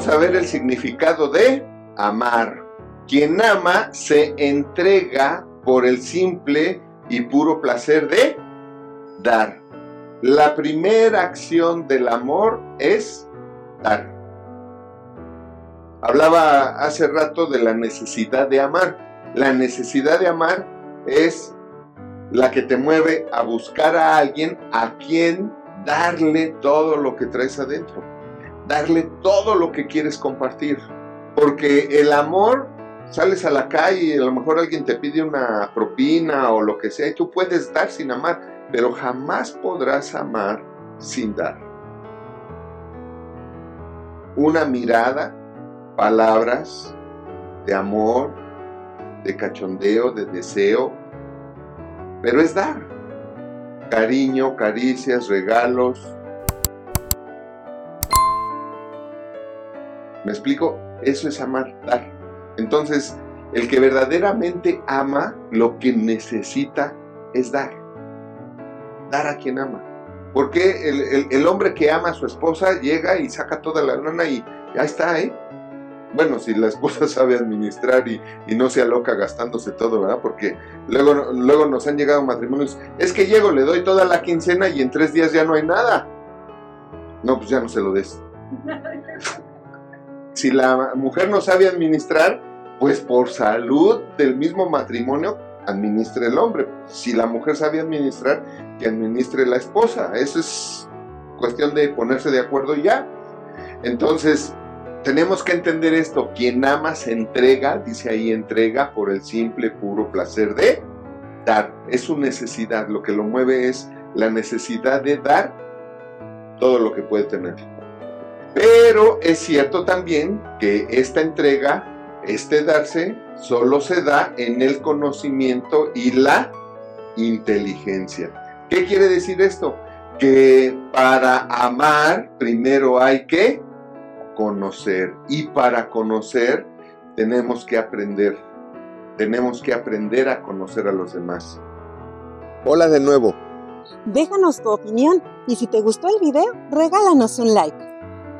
vamos a ver el significado de amar. Quien ama se entrega por el simple y puro placer de dar. La primera acción del amor es dar. Hablaba hace rato de la necesidad de amar. La necesidad de amar es la que te mueve a buscar a alguien a quien darle todo lo que traes adentro. Darle todo lo que quieres compartir. Porque el amor, sales a la calle y a lo mejor alguien te pide una propina o lo que sea y tú puedes dar sin amar, pero jamás podrás amar sin dar. Una mirada palabras de amor, de cachondeo, de deseo, pero es dar. Cariño, caricias, regalos. ¿Me explico? Eso es amar, dar. Entonces, el que verdaderamente ama, lo que necesita es dar. Dar a quien ama. Porque el, el hombre que ama a su esposa llega y saca toda la lana y ya está, ¿eh? bueno, si la esposa sabe administrar y, no se aloca gastándose todo, ¿verdad? Porque luego, luego nos han llegado matrimonios, es que llego, le doy toda la quincena y en tres días ya no hay nada. No, pues ya no se lo des. si la mujer no sabe administrar, pues por salud del mismo matrimonio, administre el hombre. Si la mujer sabe administrar, que administre la esposa. Eso es cuestión de ponerse de acuerdo ya. Entonces, tenemos que entender esto, quien ama se entrega, dice ahí entrega por el simple, puro placer de dar. Es su necesidad, lo que lo mueve es la necesidad de dar todo lo que puede tener. Pero es cierto también que esta entrega, este darse, solo se da en el conocimiento y la inteligencia. ¿Qué quiere decir esto? Que para amar primero hay que conocer. Y para conocer tenemos que aprender. Tenemos que aprender a conocer a los demás. Hola de nuevo. Déjanos tu opinión y si te gustó el video, regálanos un like.